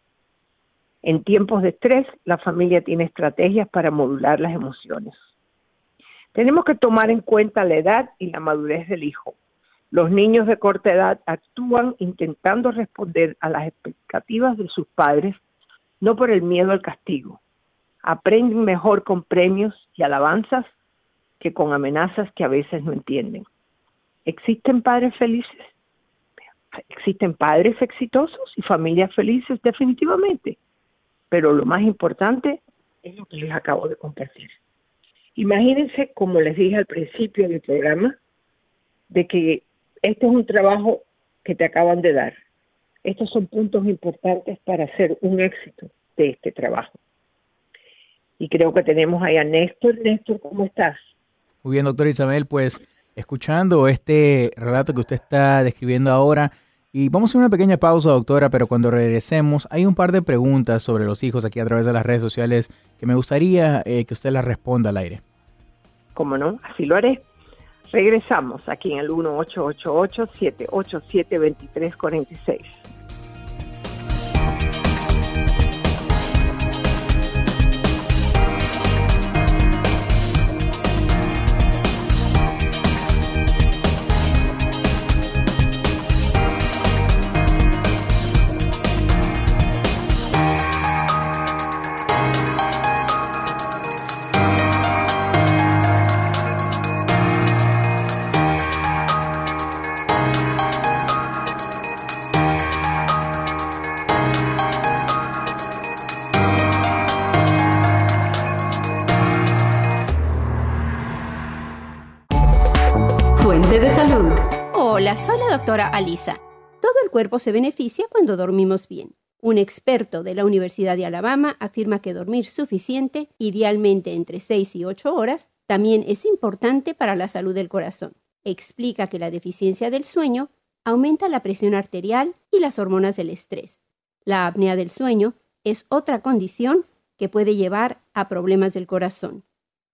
En tiempos de estrés, la familia tiene estrategias para modular las emociones. Tenemos que tomar en cuenta la edad y la madurez del hijo. Los niños de corta edad actúan intentando responder a las expectativas de sus padres, no por el miedo al castigo. Aprenden mejor con premios y alabanzas que con amenazas que a veces no entienden. ¿Existen padres felices? existen padres exitosos y familias felices definitivamente, pero lo más importante es lo que les acabo de compartir. Imagínense, como les dije al principio del programa, de que este es un trabajo que te acaban de dar. Estos son puntos importantes para hacer un éxito de este trabajo. Y creo que tenemos ahí a Néstor. Néstor, ¿cómo estás? Muy bien, doctor Isabel, pues escuchando este relato que usted está describiendo ahora, y vamos a hacer una pequeña pausa, doctora, pero cuando regresemos hay un par de preguntas sobre los hijos aquí a través de las redes sociales que me gustaría eh, que usted las responda al aire. Como no, así lo haré. Regresamos aquí en el 1888-787-2346. Doctora Alisa. Todo el cuerpo se beneficia cuando dormimos bien. Un experto de la Universidad de Alabama afirma que dormir suficiente, idealmente entre 6 y 8 horas, también es importante para la salud del corazón. Explica que la deficiencia del sueño aumenta la presión arterial y las hormonas del estrés. La apnea del sueño es otra condición que puede llevar a problemas del corazón.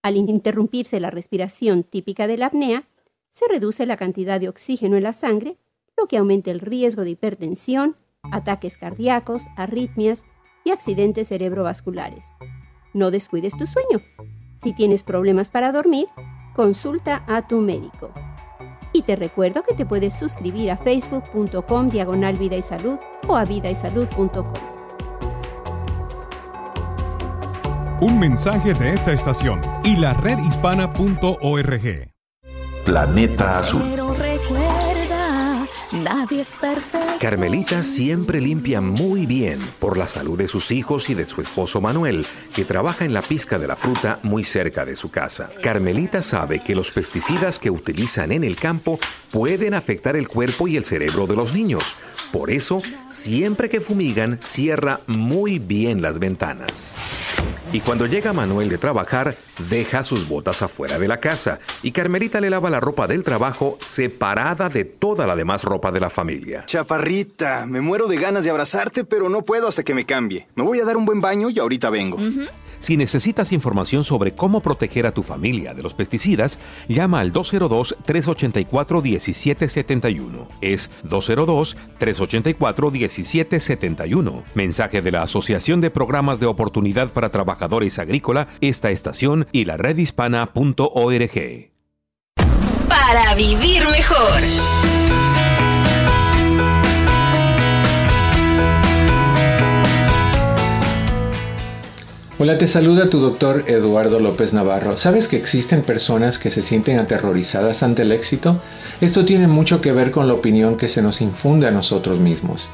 Al interrumpirse la respiración típica de la apnea, se reduce la cantidad de oxígeno en la sangre, lo que aumenta el riesgo de hipertensión, ataques cardíacos, arritmias y accidentes cerebrovasculares. No descuides tu sueño. Si tienes problemas para dormir, consulta a tu médico. Y te recuerdo que te puedes suscribir a facebook.com diagonal vida y salud o a vidaysalud.com. Un mensaje de esta estación y la redhispana.org. Planeta Azul. Nadie perfecto. Carmelita siempre limpia muy bien por la salud de sus hijos y de su esposo Manuel, que trabaja en la pizca de la fruta muy cerca de su casa. Carmelita sabe que los pesticidas que utilizan en el campo pueden afectar el cuerpo y el cerebro de los niños. Por eso, siempre que fumigan, cierra muy bien las ventanas. Y cuando llega Manuel de trabajar, deja sus botas afuera de la casa y Carmelita le lava la ropa del trabajo separada de toda la demás ropa de la familia. Chaparrita, me muero de ganas de abrazarte, pero no puedo hasta que me cambie. Me voy a dar un buen baño y ahorita vengo. Si necesitas información sobre cómo proteger a tu familia de los pesticidas, llama al 202-384-1771. Es 202-384-1771. Mensaje de la Asociación de Programas de Oportunidad para Trabajadores Agrícola, esta estación y la redhispana.org. Para vivir mejor. Hola, te saluda tu doctor Eduardo López Navarro. ¿Sabes que existen personas que se sienten aterrorizadas ante el éxito? Esto tiene mucho que ver con la opinión que se nos infunde a nosotros mismos.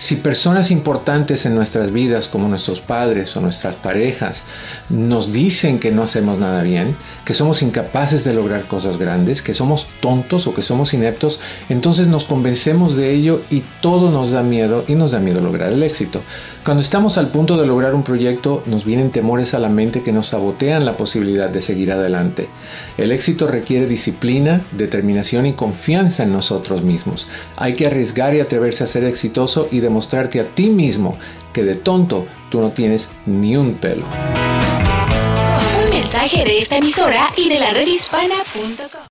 Si personas importantes en nuestras vidas, como nuestros padres o nuestras parejas, nos dicen que no hacemos nada bien, que somos incapaces de lograr cosas grandes, que somos tontos o que somos ineptos, entonces nos convencemos de ello y todo nos da miedo y nos da miedo lograr el éxito. Cuando estamos al punto de lograr un proyecto, nos vienen temores a la mente que nos sabotean la posibilidad de seguir adelante. El éxito requiere disciplina, determinación y confianza en nosotros mismos. Hay que arriesgar y atreverse a ser exitoso y demostrarte a ti mismo que de tonto tú no tienes ni un pelo. Un mensaje de esta emisora y de la redhispana.com.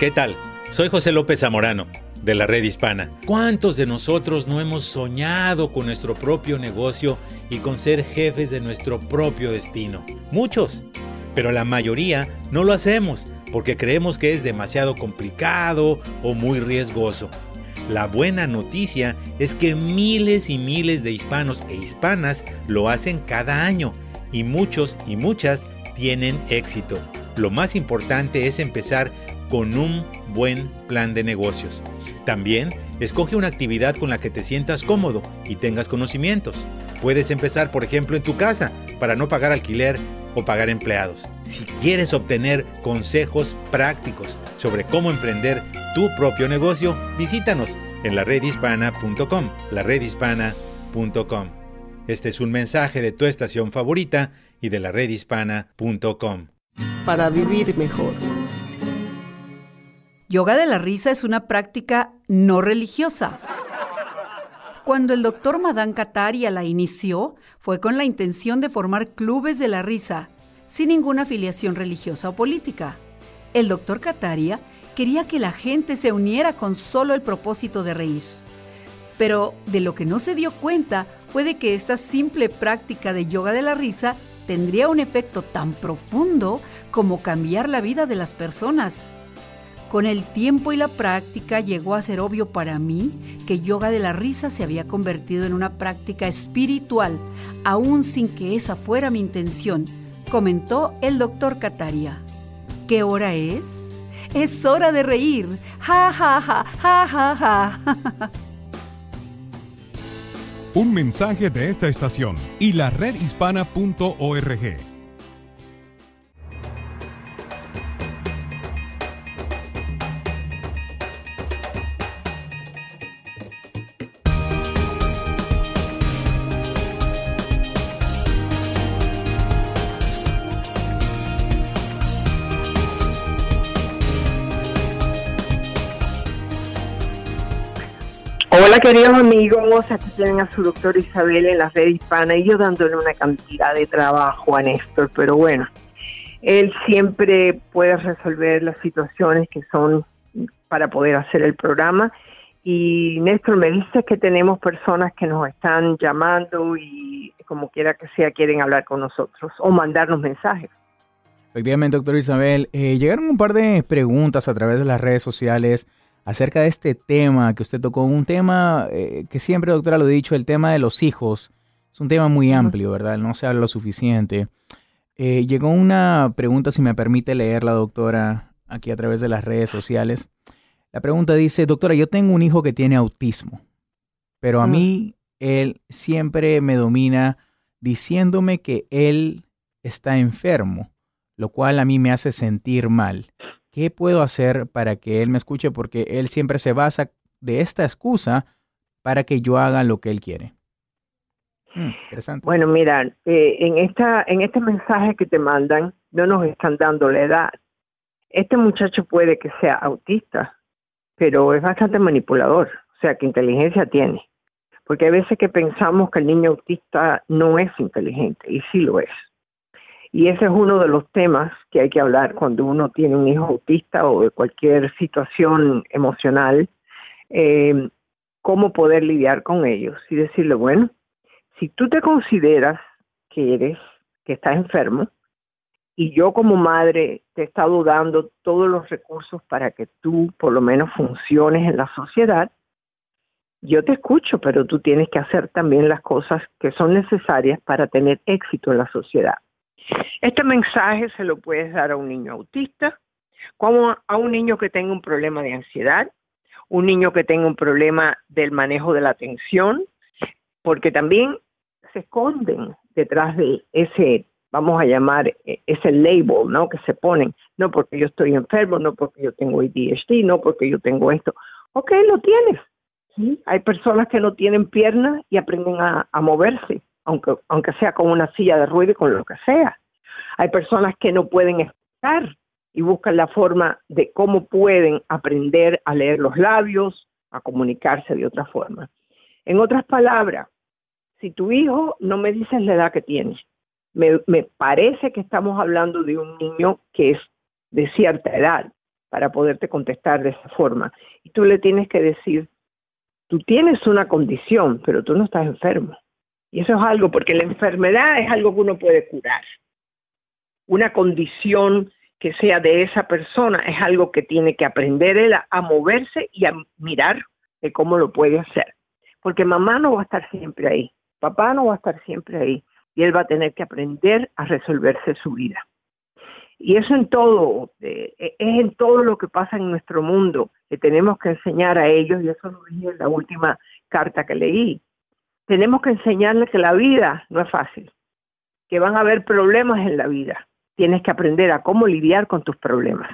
¿Qué tal? Soy José López Zamorano de la red hispana. ¿Cuántos de nosotros no hemos soñado con nuestro propio negocio y con ser jefes de nuestro propio destino? Muchos, pero la mayoría no lo hacemos porque creemos que es demasiado complicado o muy riesgoso. La buena noticia es que miles y miles de hispanos e hispanas lo hacen cada año y muchos y muchas tienen éxito. Lo más importante es empezar con un buen plan de negocios. También escoge una actividad con la que te sientas cómodo y tengas conocimientos. Puedes empezar, por ejemplo, en tu casa para no pagar alquiler o pagar empleados. Si quieres obtener consejos prácticos sobre cómo emprender tu propio negocio, visítanos en la redhispana.com, la redhispana.com. Este es un mensaje de tu estación favorita y de la redhispana.com. Para vivir mejor. Yoga de la risa es una práctica no religiosa. Cuando el doctor Madan Kataria la inició, fue con la intención de formar clubes de la risa, sin ninguna afiliación religiosa o política. El doctor Kataria quería que la gente se uniera con solo el propósito de reír. Pero de lo que no se dio cuenta fue de que esta simple práctica de yoga de la risa tendría un efecto tan profundo como cambiar la vida de las personas. Con el tiempo y la práctica llegó a ser obvio para mí que yoga de la risa se había convertido en una práctica espiritual, aún sin que esa fuera mi intención, comentó el doctor Kataria. ¿Qué hora es? Es hora de reír. Ja, ja, ja, ja, ja, ja. Un mensaje de esta estación y la redhispana.org. queridos amigos, aquí tienen a su doctor Isabel en la red hispana y yo dándole una cantidad de trabajo a Néstor, pero bueno, él siempre puede resolver las situaciones que son para poder hacer el programa. Y Néstor, me dice que tenemos personas que nos están llamando y como quiera que sea quieren hablar con nosotros o mandarnos mensajes. Efectivamente, doctor Isabel, eh, llegaron un par de preguntas a través de las redes sociales acerca de este tema que usted tocó, un tema eh, que siempre, doctora, lo he dicho, el tema de los hijos. Es un tema muy amplio, ¿verdad? No se habla lo suficiente. Eh, llegó una pregunta, si me permite leerla, doctora, aquí a través de las redes sociales. La pregunta dice, doctora, yo tengo un hijo que tiene autismo, pero a mí él siempre me domina diciéndome que él está enfermo, lo cual a mí me hace sentir mal. ¿Qué puedo hacer para que él me escuche? Porque él siempre se basa de esta excusa para que yo haga lo que él quiere. Hmm, interesante. Bueno, mira, eh, en, esta, en este mensaje que te mandan, no nos están dando la edad. Este muchacho puede que sea autista, pero es bastante manipulador, o sea, que inteligencia tiene. Porque hay veces que pensamos que el niño autista no es inteligente, y sí lo es. Y ese es uno de los temas que hay que hablar cuando uno tiene un hijo autista o de cualquier situación emocional, eh, cómo poder lidiar con ellos y decirle, bueno, si tú te consideras que eres, que estás enfermo, y yo como madre te he estado dando todos los recursos para que tú por lo menos funciones en la sociedad, yo te escucho, pero tú tienes que hacer también las cosas que son necesarias para tener éxito en la sociedad. Este mensaje se lo puedes dar a un niño autista, como a un niño que tenga un problema de ansiedad, un niño que tenga un problema del manejo de la atención, porque también se esconden detrás de ese, vamos a llamar, e, ese label, ¿no? Que se ponen, no porque yo estoy enfermo, no porque yo tengo ADHD, no porque yo tengo esto. Ok, lo tienes. Hay personas que no tienen piernas y aprenden a moverse aunque, aunque sea con una silla de ruido y con lo que sea. Hay personas que no pueden estar y buscan la forma de cómo pueden aprender a leer los labios, a comunicarse de otra forma. En otras palabras, si tu hijo no me dices la edad que tiene, me, me parece que estamos hablando de un niño que es de cierta edad para poderte contestar de esa forma. Y tú le tienes que decir, tú tienes una condición, pero tú no estás enfermo. Y eso es algo, porque la enfermedad es algo que uno puede curar. Una condición que sea de esa persona es algo que tiene que aprender él a, moverse y a mirar de cómo lo puede hacer. Porque mamá no va a estar siempre ahí, papá no va a estar siempre ahí, y él va a tener que aprender a resolverse su vida. Y eso en todo, eh, es en todo lo que pasa en nuestro mundo, que tenemos que enseñar a ellos, y eso lo dije en la última carta que leí, tenemos que enseñarles que la vida no es fácil, que van a haber problemas en la vida. Tienes que aprender a cómo lidiar con tus problemas.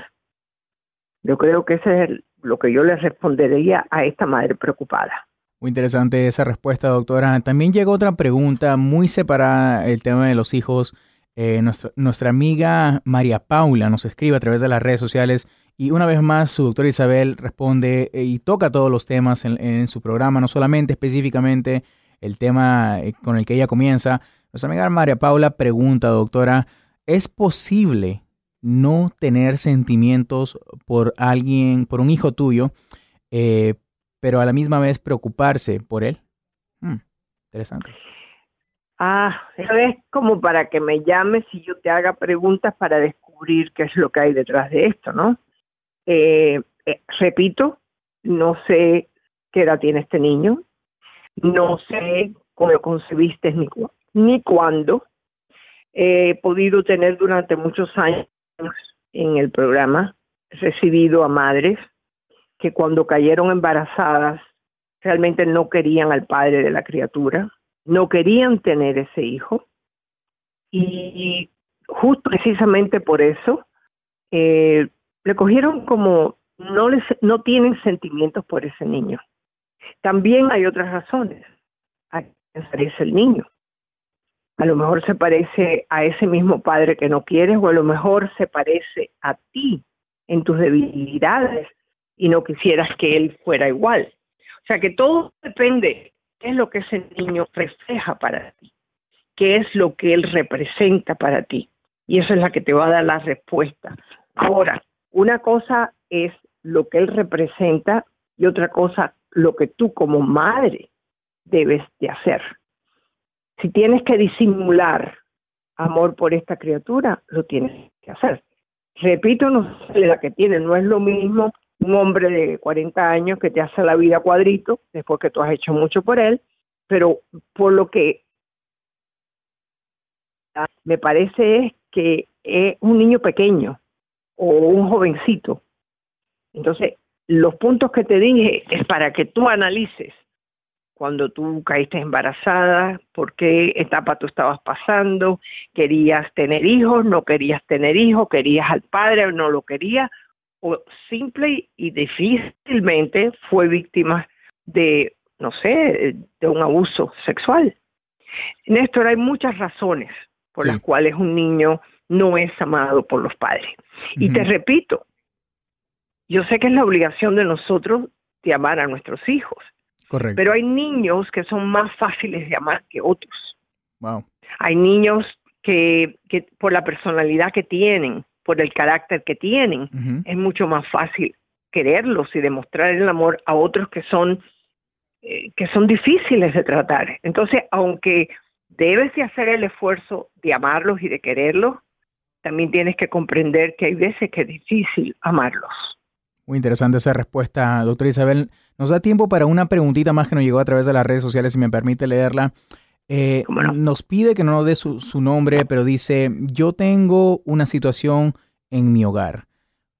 Yo creo que ese es lo que yo le respondería a esta madre preocupada. Muy interesante esa respuesta, doctora. También llegó otra pregunta muy separada, el tema de los hijos. Eh, nuestra, amiga María Paula nos escribe a través de las redes sociales y una vez más su doctora Isabel responde eh, y toca todos los temas en su programa, no solamente específicamente el tema eh, con el que ella comienza. Nuestra amiga María Paula pregunta, doctora, ¿es posible no tener sentimientos por alguien, por un hijo tuyo, eh, pero a la misma vez preocuparse por él? Hmm, interesante. Ah, es como para que me llames y yo te haga preguntas para descubrir qué es lo que hay detrás de esto, ¿no? Eh, repito, no sé qué edad tiene este niño, no sé cómo concebiste ni, ni cuándo. He podido tener durante muchos años en el programa recibido a madres que cuando cayeron embarazadas realmente no querían al padre de la criatura, no querían tener ese hijo y justo precisamente por eso eh, le cogieron como no les no tienen sentimientos por ese niño también hay otras razones. A quién parece el niño. A lo mejor se parece a ese mismo padre que no quieres o a lo mejor se parece a ti en tus debilidades y no quisieras que él fuera igual. O sea que todo depende qué es lo que ese niño refleja para ti, qué es lo que él representa para ti. Y eso es la que te va a dar la respuesta. Ahora, una cosa es lo que él representa y otra cosa lo que tú como madre debes de hacer. Si tienes que disimular amor por esta criatura, lo tienes que hacer. Repito, no sé la que tiene, no es lo mismo un hombre de 40 años que te hace la vida cuadrito después que tú has hecho mucho por él, pero por lo que me parece es que es un niño pequeño o un jovencito. Entonces, los puntos que te dije es para que tú analices cuando tú caíste embarazada, por qué etapa tú estabas pasando, querías tener hijos, no querías tener hijos, querías al padre o no lo querías, o simple y difícilmente fue víctima de, no sé, de un abuso sexual. Néstor, hay muchas razones por las cuales un niño no es amado por los padres. Y te repito, yo sé que es la obligación de nosotros de amar a nuestros hijos, pero hay niños que son más fáciles de amar que otros. Hay niños que, que por la personalidad que tienen, por el carácter que tienen, es mucho más fácil quererlos y demostrar el amor a otros que son eh, que son difíciles de tratar. Entonces, aunque debes de hacer el esfuerzo de amarlos y de quererlos, también tienes que comprender que hay veces que es difícil amarlos. Muy interesante esa respuesta, doctora Isabel. Nos da tiempo para una preguntita más que nos llegó a través de las redes sociales, si me permite leerla. Eh, nos pide que no nos dé su, nombre, pero dice, yo tengo una situación en mi hogar.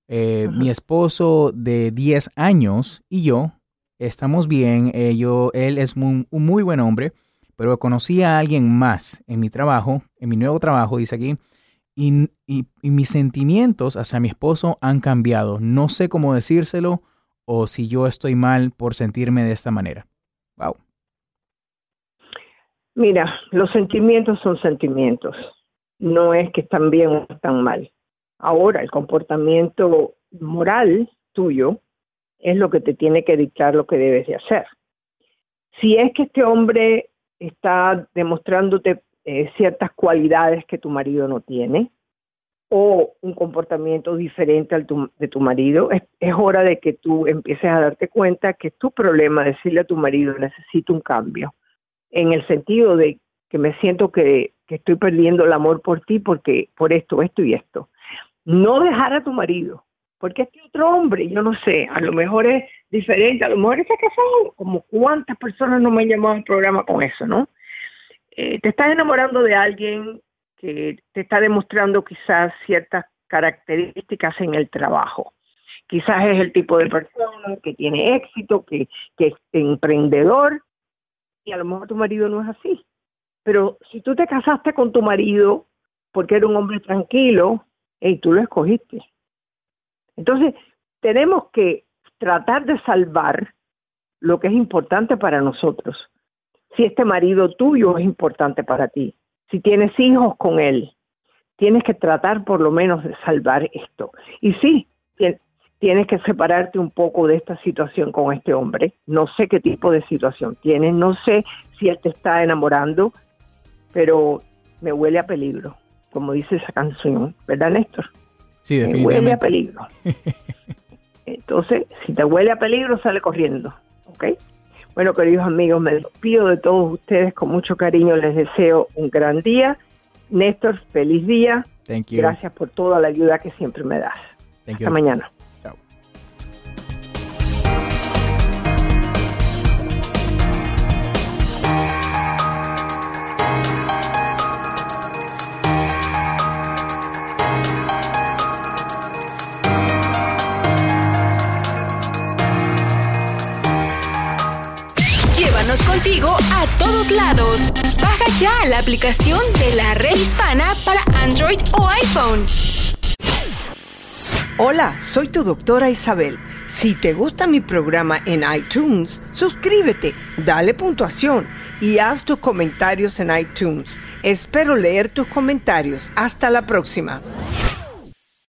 Eh, mi esposo de 10 años y yo estamos bien. Eh, él es un muy buen hombre, pero conocí a alguien más en mi trabajo, en mi nuevo trabajo, dice aquí, y, y, mis sentimientos hacia mi esposo han cambiado. No sé cómo decírselo o si yo estoy mal por sentirme de esta manera. Wow. Mira, los sentimientos son sentimientos. No es que están bien o están mal. Ahora, el comportamiento moral tuyo es lo que te tiene que dictar lo que debes de hacer. Si es que este hombre está demostrándote eh, ciertas cualidades que tu marido no tiene o un comportamiento diferente al de tu marido, es, hora de que tú empieces a darte cuenta que es tu problema decirle a tu marido necesito un cambio, en el sentido de que me siento que, que estoy perdiendo el amor por ti porque por esto, esto y esto. No dejar a tu marido, porque este otro hombre, yo no sé, a lo mejor es diferente, a lo mejor está casado, como cuántas personas no me han llamado al programa con eso, ¿no? Eh, te estás enamorando de alguien que te está demostrando quizás ciertas características en el trabajo. Quizás es el tipo de persona que tiene éxito, que, que es emprendedor, y a lo mejor tu marido no es así. Pero si tú te casaste con tu marido porque era un hombre tranquilo, y tú lo escogiste. Entonces, tenemos que tratar de salvar lo que es importante para nosotros si este marido tuyo es importante para ti, si tienes hijos con él, tienes que tratar por lo menos de salvar esto. Y sí, tienes que separarte un poco de esta situación con este hombre. No sé qué tipo de situación tienes, no sé si él te está enamorando, pero me huele a peligro, como dice esa canción, ¿verdad, Néstor? Sí, Me huele a peligro. Entonces, si te huele a peligro, sale corriendo, ¿ok? Bueno, queridos amigos, me despido de todos ustedes con mucho cariño. Les deseo un gran día. Néstor, feliz día. Gracias por toda la ayuda que siempre me das. Hasta mañana. A todos lados. Baja ya la aplicación de la red hispana para Android o iPhone. Hola, soy tu doctora Isabel. Si te gusta mi programa en iTunes, suscríbete, dale puntuación y haz tus comentarios en iTunes. Espero leer tus comentarios. Hasta la próxima.